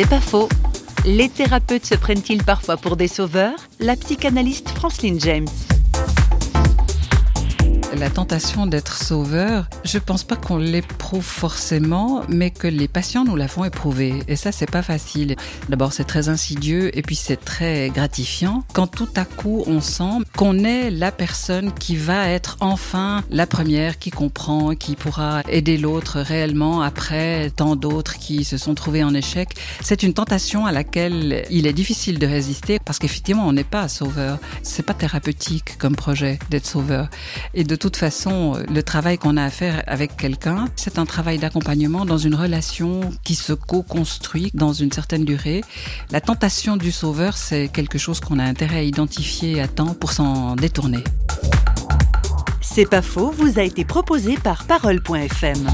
C'est pas faux. Les thérapeutes se prennent-ils parfois pour des sauveurs? La psychanalyste Franceline James. La tentation d'être sauveur, je pense pas qu'on l'éprouve forcément, mais que les patients nous la font éprouver. Et ça, c'est pas facile. D'abord, c'est très insidieux et puis c'est très gratifiant quand tout à coup on sent qu'on est la personne qui va être enfin la première qui comprend, qui pourra aider l'autre réellement après tant d'autres qui se sont trouvés en échec. C'est une tentation à laquelle il est difficile de résister parce qu'effectivement, on n'est pas sauveur. C'est pas thérapeutique comme projet d'être sauveur. Et de toute façon, le travail qu'on a à faire avec quelqu'un, c'est un travail d'accompagnement dans une relation qui se co-construit dans une certaine durée. La tentation du sauveur, c'est quelque chose qu'on a intérêt à identifier à temps pour s'en détourner. C'est pas faux, vous a été proposé par parole.fm.